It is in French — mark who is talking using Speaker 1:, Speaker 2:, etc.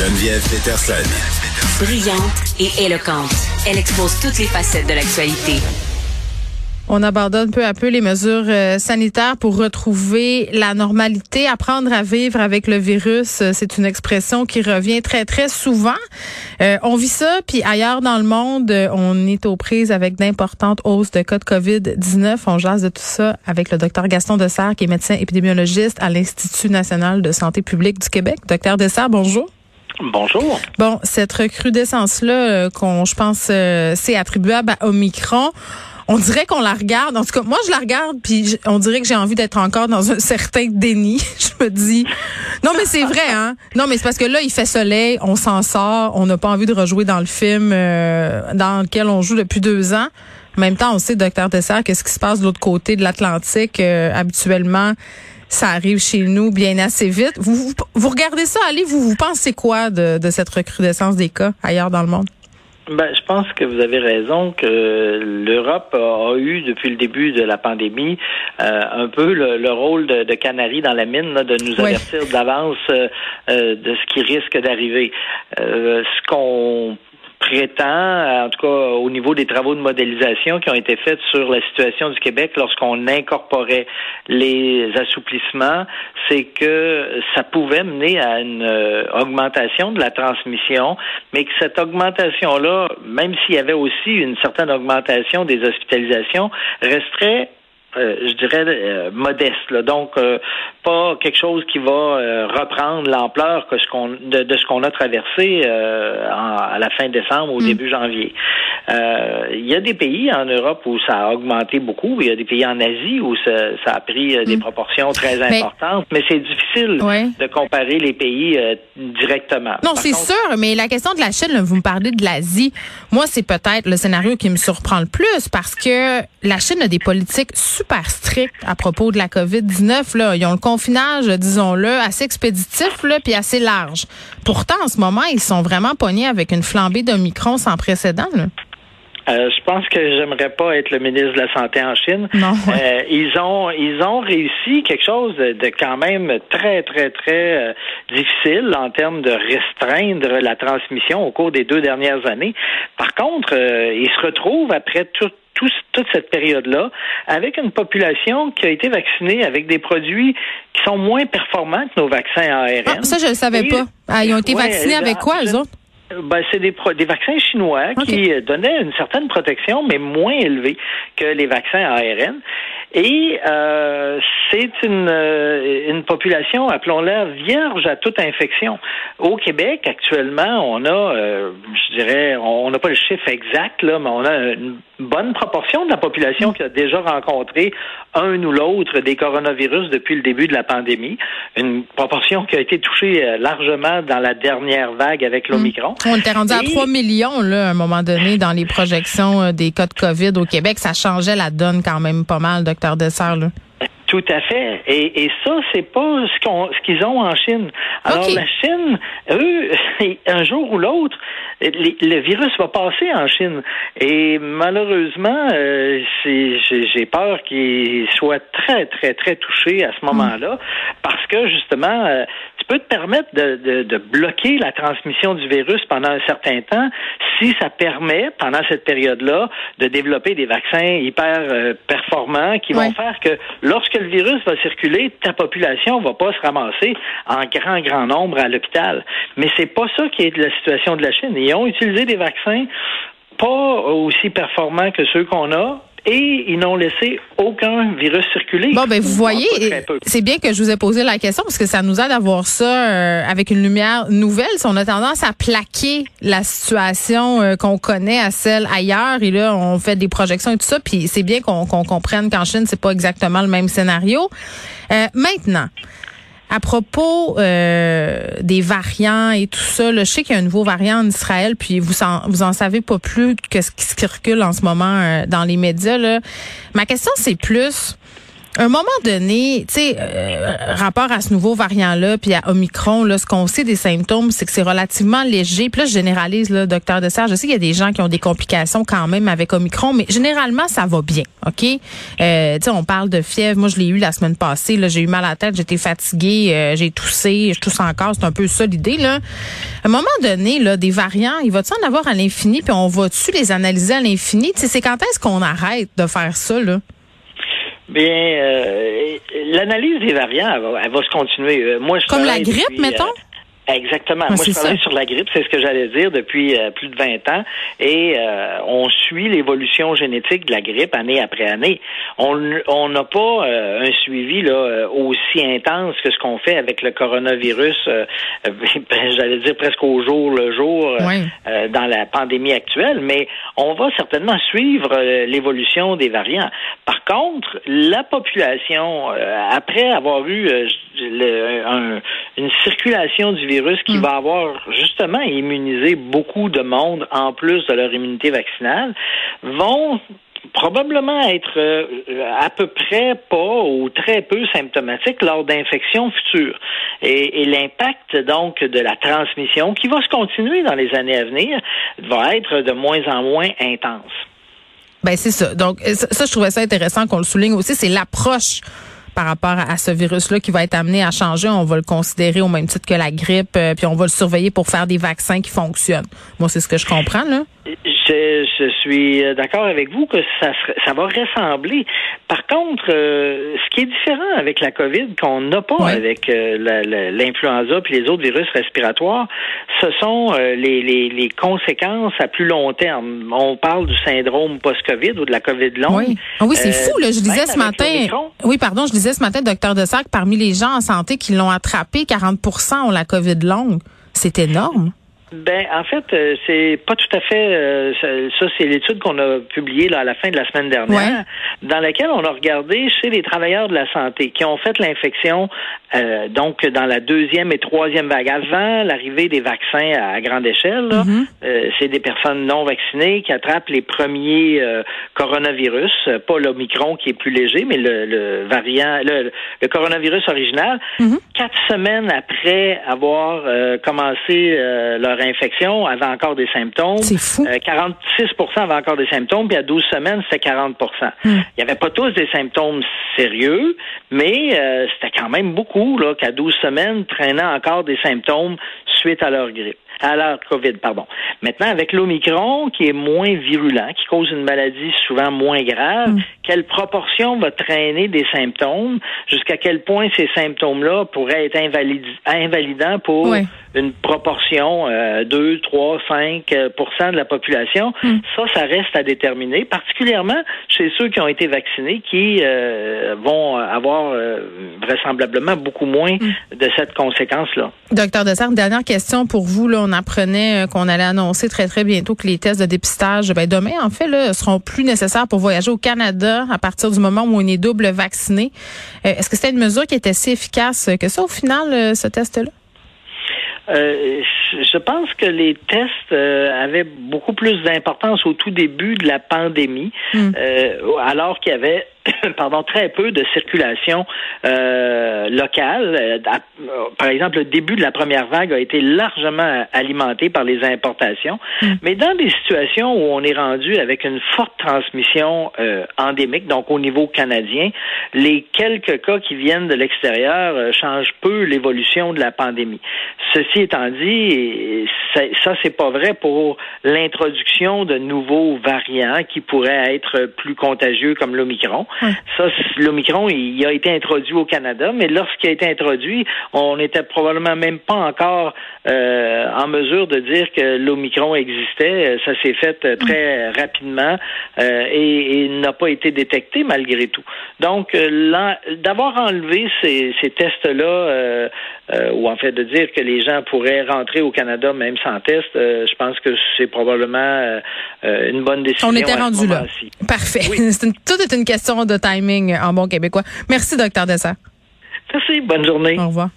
Speaker 1: Geneviève Peterson.
Speaker 2: Brillante et éloquente, elle expose toutes les facettes de l'actualité.
Speaker 3: On abandonne peu à peu les mesures euh, sanitaires pour retrouver la normalité, apprendre à vivre avec le virus. Euh, c'est une expression qui revient très, très souvent. Euh, on vit ça, puis ailleurs dans le monde, on est aux prises avec d'importantes hausses de cas de COVID-19. On jase de tout ça avec le docteur Gaston Dessert, qui est médecin épidémiologiste à l'Institut national de santé publique du Québec. Docteur Dessert, bonjour.
Speaker 4: Bonjour.
Speaker 3: Bon, cette recrudescence-là, qu'on, je pense, c'est attribuable à Omicron on dirait qu'on la regarde. En tout cas, moi, je la regarde, puis on dirait que j'ai envie d'être encore dans un certain déni. je me dis, non, mais c'est vrai, hein. Non, mais c'est parce que là, il fait soleil, on s'en sort, on n'a pas envie de rejouer dans le film euh, dans lequel on joue depuis deux ans. En même temps, on sait, docteur Dessert, qu'est-ce qui se passe de l'autre côté de l'Atlantique. Euh, habituellement, ça arrive chez nous bien assez vite. Vous, vous, regardez ça, allez, vous, vous pensez quoi de, de cette recrudescence des cas ailleurs dans le monde?
Speaker 4: Ben, je pense que vous avez raison que l'Europe a, eu depuis le début de la pandémie euh, un peu le, rôle de, de, canari dans la mine, de nous avertir d'avance euh, euh, de ce qui risque d'arriver. ce qu'on prétend, en tout cas au niveau des travaux de modélisation qui ont été faits sur la situation du Québec lorsqu'on incorporait les assouplissements, c'est que ça pouvait mener à une euh, augmentation de la transmission, mais que cette augmentation-là, même s'il y avait aussi une certaine augmentation des hospitalisations, resterait euh, je dirais, euh, modeste. Donc, euh, pas quelque chose qui va reprendre l'ampleur que ce qu'on de, ce qu'on a traversé à la fin décembre, au mm. début janvier. Il y a des pays en Europe où ça a augmenté beaucoup. Il y a des pays en Asie où ça, ça a pris des mm. proportions très importantes. Mais, c'est difficile de comparer les pays directement.
Speaker 3: Non, c'est sûr. Mais la question de la Chine, vous me parlez de l'Asie. Moi, c'est peut-être le scénario qui me surprend le plus parce que la Chine a des politiques super strict à propos de la COVID-19. Là. Ils ont le confinage, disons-le, assez expéditif là, puis assez large. Pourtant, en ce moment, ils sont vraiment pognés avec une flambée d'Omicron sans précédent.
Speaker 4: Euh, je pense que j'aimerais pas être le ministre de la Santé en Chine.
Speaker 3: Non,
Speaker 4: euh, ils ont ils ont réussi quelque chose de, quand même très très très euh, difficile en termes de restreindre la transmission au cours des deux dernières années. Par contre, ils se retrouvent après tout, toute cette période-là avec une population qui a été vaccinée avec des produits qui sont moins performants que nos vaccins ARN.
Speaker 3: Ah, ça, je ne le savais pas. Ah, ils ont été vaccinés avec quoi, eux autres?
Speaker 4: Ben, c'est des, des vaccins chinois qui donnaient une certaine protection, mais moins élevée que les vaccins ARN. Et euh, c'est une, euh, une population, appelons-la, vierge à toute infection. Au Québec, actuellement, on a, euh, je dirais, on n'a pas le chiffre exact, là, mais on a une bonne proportion de la population qui a déjà rencontré un ou l'autre des coronavirus depuis le début de la pandémie. Une proportion qui a été touchée largement dans la dernière vague avec hmm. l'Omicron.
Speaker 3: On était rendu à 3 millions, là, à un moment donné, dans les projections des cas de COVID au Québec. Ça changeait la donne quand même pas mal, docteur Dessert, là.
Speaker 4: Tout à fait. Et, et ça, c'est pas ce qu'on ce qu'ils ont en Chine. Alors la Chine, eux, un jour ou l'autre, le virus va passer en Chine. Et malheureusement, euh, j'ai peur qu'ils soient très, très, très touchés à ce moment-là, parce que justement, euh, tu peux te permettre de, de, de, bloquer la transmission du virus pendant un certain temps si ça permet, pendant cette période-là, de développer des vaccins hyper euh, performants qui vont faire que lorsque le virus va circuler, ta population va pas se ramasser en grand, grand nombre à l'hôpital. Mais c'est pas ça qui est la situation de la Chine. Ils ont utilisé des vaccins pas aussi performants que ceux qu'on a, et ils n'ont laissé aucun virus circuler.
Speaker 3: Bon, ben vous voyez, c'est bien que je vous ai posé la question parce que ça nous aide à voir ça euh, avec une lumière nouvelle. Si on a tendance à plaquer la situation euh, qu'on connaît à celle ailleurs, et là on fait des projections et tout ça, puis c'est bien qu'on comprenne qu'en Chine c'est pas exactement le même scénario. Euh, maintenant. À propos euh, des variants et tout ça, je sais qu'il y a un nouveau variant en Israël, puis vous en, vous en savez pas plus que ce qui circule en ce moment euh, dans les médias. Là. Ma question, c'est plus, un moment donné, tu sais, euh, rapport à ce nouveau variant-là, puis à Omicron, là, ce qu'on sait des symptômes, c'est que c'est relativement léger. Puis là, je généralise, là, docteur Dessert. Je sais qu'il y a des gens qui ont des complications quand même avec Omicron, mais généralement, ça va bien, OK? Euh, tu sais, on parle de fièvre. Moi, je l'ai eu la semaine passée. Là, j'ai eu mal à la tête, j'étais fatiguée, euh, j'ai toussé, je tousse encore. C'est un peu ça l'idée, là. À un moment donné, là, des variants, il va-tu en avoir à l'infini, puis on va-tu les analyser à l'infini? Tu sais, c'est quand est-ce qu'on arrête de faire ça, là?
Speaker 4: Bien, euh, l'analyse des variants, elle va, se continuer. Euh,
Speaker 3: moi, je Comme la grippe, mettons? Euh,
Speaker 4: Exactement. Moi, je travaille sur la grippe, c'est ce que j'allais dire depuis euh, plus de 20 ans, et euh, on suit l'évolution génétique de la grippe année après année. On n'a pas euh, un suivi là aussi intense que ce qu'on fait avec le coronavirus, j'allais dire presque au jour le jour dans la pandémie actuelle, mais on va certainement suivre l'évolution des variants. Par contre, la population, après avoir eu une circulation du virus qui mm. va avoir justement immunisé beaucoup de monde en plus de leur immunité vaccinale, vont probablement être euh, à peu près pas ou très peu symptomatiques lors d'infections futures. Et, et l'impact donc de la transmission, qui va se continuer dans les années à venir, va être de moins en moins intense.
Speaker 3: Ben c'est ça. Donc ça, je trouvais ça intéressant qu'on le souligne aussi, c'est l'approche par rapport à ce virus-là qui va être amené à changer. On va le considérer au même titre que la grippe, euh, puis on va le surveiller pour faire des vaccins qui fonctionnent. Moi, c'est ce que je comprends, là.
Speaker 4: Je, suis d'accord avec vous que ça, ça va ressembler. Par contre, euh, ce qui est différent avec la COVID qu'on n'a pas avec euh, l'influenza puis les autres virus respiratoires, ce sont euh, les, les, les, conséquences à plus long terme. On parle du syndrome post-COVID ou de la COVID longue.
Speaker 3: Oui, ah oui c'est fou. Là. Je disais ce matin. Oui, pardon, je disais ce matin, docteur Dessac, parmi les gens en santé qui l'ont attrapé, 40% ont la COVID longue. C'est énorme.
Speaker 4: Ben, en fait, euh, c'est pas tout à fait. Euh, ça, c'est l'étude qu'on a publiée là, à la fin de la semaine dernière, dans laquelle on a regardé chez les travailleurs de la santé qui ont fait l'infection, euh, donc dans la deuxième et troisième vague, avant l'arrivée des vaccins à, grande échelle. Mm-hmm. c'est des personnes non vaccinées qui attrapent les premiers coronavirus, pas l'Omicron qui est plus léger, mais le, variant, le, coronavirus original. Mm-hmm. Quatre semaines après avoir commencé leur infection avait encore des symptômes.
Speaker 3: C'est fou.
Speaker 4: 46 euh, avaient encore des symptômes, puis à 12 semaines, c'était 40% hmm. Il n'y avait pas tous des symptômes sérieux, mais euh, c'était quand même beaucoup là qu'à 12 semaines traînaient encore des symptômes suite à leur grippe à leur COVID, pardon. Maintenant, avec l'Omicron, qui est moins virulent, qui cause une maladie souvent moins grave, hmm. quelle proportion va traîner des symptômes, jusqu'à quel point ces symptômes-là pourraient être invalidants pour une proportion, euh, 2, 3, 5% de la population, hmm. ça, ça reste à déterminer, particulièrement chez ceux qui ont été vaccinés, qui euh, vont avoir euh, vraisemblablement beaucoup moins hmm. de cette conséquence-là.
Speaker 3: Docteur Dessert, dernière question pour vous. Là, on apprenait euh, qu'on allait annoncer très, très bientôt que les tests de dépistage, ben, demain, en fait, là, seront plus nécessaires pour voyager au Canada à partir du moment où on est double vacciné. Est-ce que c'était une mesure qui était si efficace que ça, au final, ce test-là?
Speaker 4: Euh, je pense que les tests euh, avaient beaucoup plus d'importance au tout début de la pandémie, hmm. euh, alors qu'il y avait pardon, très peu de circulation euh, locale. Par exemple, le début de la première vague a été largement alimenté par les importations. Mm. Mais dans des situations où on est rendu avec une forte transmission euh, endémique, donc au niveau canadien, les quelques cas qui viennent de l'extérieur euh, changent peu l'évolution de la pandémie. Ceci étant dit, ça, c'est pas vrai pour l'introduction de nouveaux variants qui pourraient être plus contagieux comme l'Omicron. Ça, l'Omicron, il a été introduit au Canada, mais lorsqu'il a été introduit, on n'était probablement même pas encore euh, en mesure de dire que l'Omicron existait. Ça s'est fait euh, très rapidement euh, et, n'a pas été détecté malgré tout. Donc, d'avoir enlevé ces, ces tests-là, ou en fait de dire que les gens pourraient rentrer au Canada même sans test, je pense que c'est probablement une bonne décision.
Speaker 3: On était rendu là. Parfait. C'est tout est une question de timing en bon québécois. Merci, docteur Dessert.
Speaker 4: Merci. Bonne journée.
Speaker 3: Au revoir.